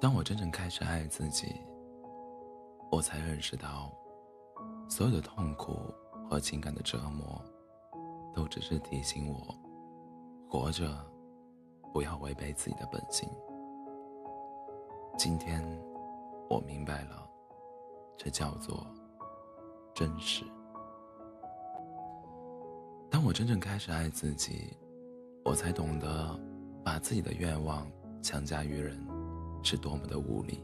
当我真正开始爱自己，我才认识到，所有的痛苦和情感的折磨，都只是提醒我，活着不要违背自己的本心。今天，我明白了，这叫做真实。当我真正开始爱自己，我才懂得，把自己的愿望强加于人，是多么的无力。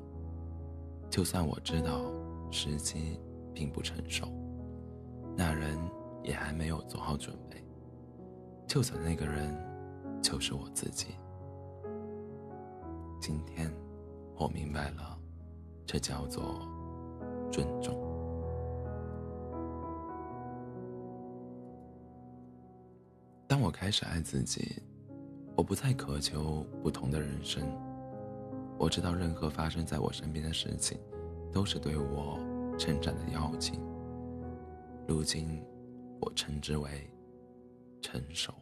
就算我知道时机并不成熟，那人也还没有做好准备，就算那个人就是我自己。今天，我明白了，这叫做尊重。当我开始爱自己，我不再渴求不同的人生。我知道，任何发生在我身边的事情，都是对我成长的邀请。如今，我称之为成熟。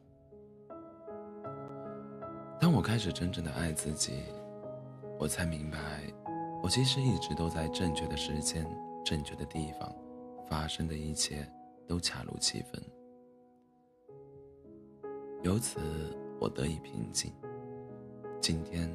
当我开始真正的爱自己，我才明白，我其实一直都在正确的时间、正确的地方，发生的一切都恰如其分。由此，我得以平静。今天。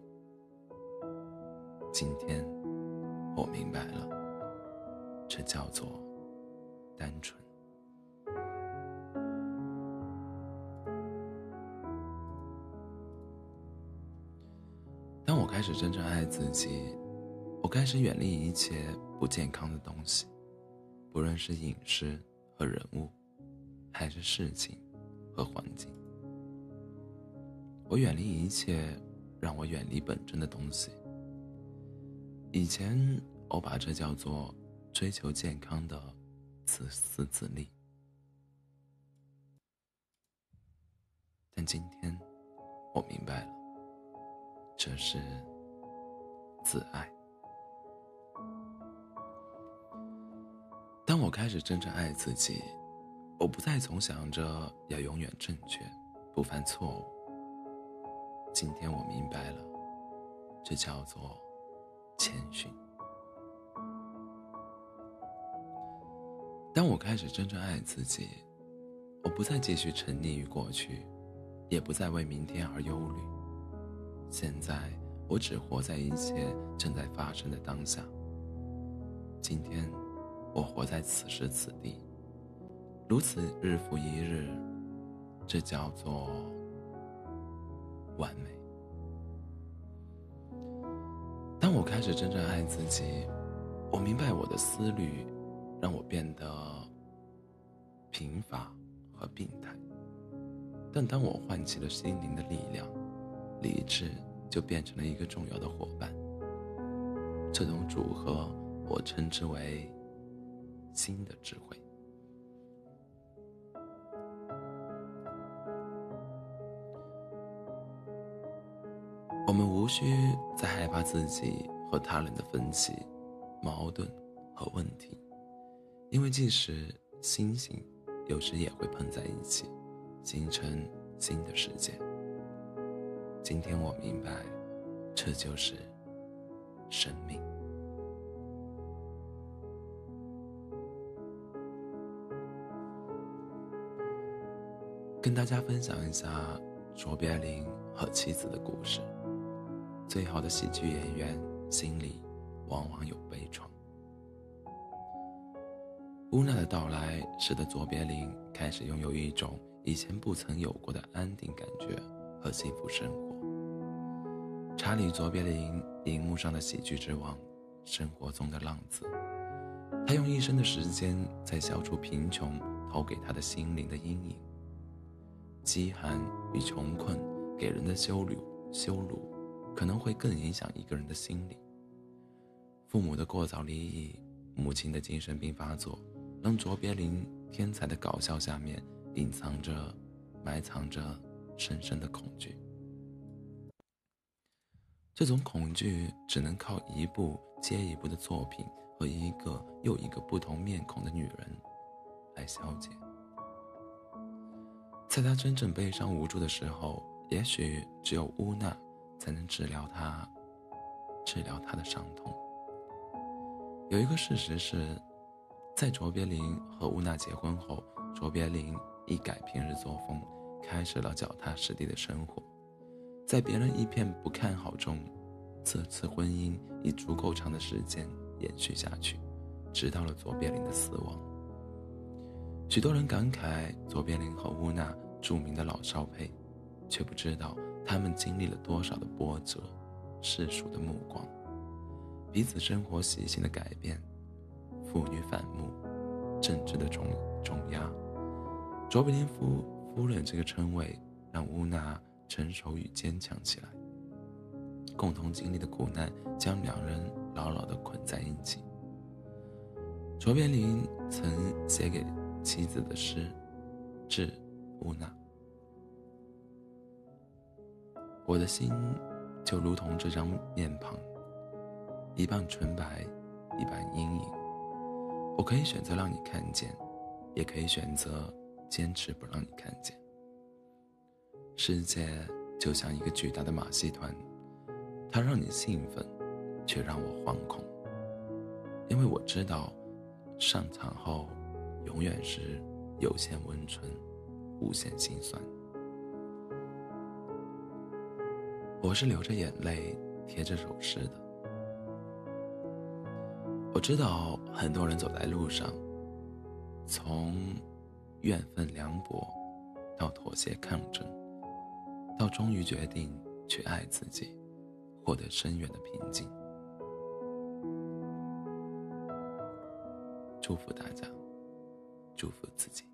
今天，我明白了，这叫做单纯。当我开始真正爱自己，我开始远离一切不健康的东西，不论是饮食和人物，还是事情和环境。我远离一切让我远离本真的东西。以前我把这叫做追求健康的自私自利，但今天我明白了，这是自爱。当我开始真正爱自己，我不再总想着要永远正确，不犯错误。今天我明白了，这叫做。谦逊。当我开始真正爱自己，我不再继续沉溺于过去，也不再为明天而忧虑。现在，我只活在一切正在发生的当下。今天，我活在此时此地，如此日复一日，这叫做完美。当我开始真正爱自己，我明白我的思虑让我变得贫乏和病态。但当我唤起了心灵的力量，理智就变成了一个重要的伙伴。这种组合，我称之为新的智慧。无需再害怕自己和他人的分歧、矛盾和问题，因为即使星星有时也会碰在一起，形成新的世界。今天我明白，这就是生命。跟大家分享一下卓别林和妻子的故事。最好的喜剧演员心里往往有悲怆。乌娜的到来使得卓别林开始拥有一种以前不曾有过的安定感觉和幸福生活。查理·卓别林，荧幕上的喜剧之王，生活中的浪子。他用一生的时间在消除贫穷投给他的心灵的阴影。饥寒与穷困给人的羞辱，羞辱。可能会更影响一个人的心理。父母的过早离异，母亲的精神病发作，让卓别林天才的搞笑下面隐藏着、埋藏着深深的恐惧。这种恐惧只能靠一部接一部的作品和一个又一个不同面孔的女人来消解。在他真正悲伤无助的时候，也许只有乌娜才能治疗他，治疗他的伤痛。有一个事实是，在卓别林和乌娜结婚后，卓别林一改平日作风，开始了脚踏实地的生活。在别人一片不看好中，这次婚姻以足够长的时间延续下去，直到了卓别林的死亡。许多人感慨卓别林和乌娜著名的老少配，却不知道他们经历了多少的波折，世俗的目光。彼此生活习性的改变，父女反目，政治的重重压，卓别林夫夫人这个称谓让乌娜成熟与坚强起来。共同经历的苦难将两人牢牢地捆在一起。卓别林曾写给妻子的诗，致乌娜：“我的心就如同这张面庞。”一半纯白，一半阴影。我可以选择让你看见，也可以选择坚持不让你看见。世界就像一个巨大的马戏团，它让你兴奋，却让我惶恐。因为我知道，上场后永远是有限温存，无限心酸。我是流着眼泪贴这首诗的。我知道很多人走在路上，从怨愤凉薄，到妥协抗争，到终于决定去爱自己，获得深远的平静。祝福大家，祝福自己。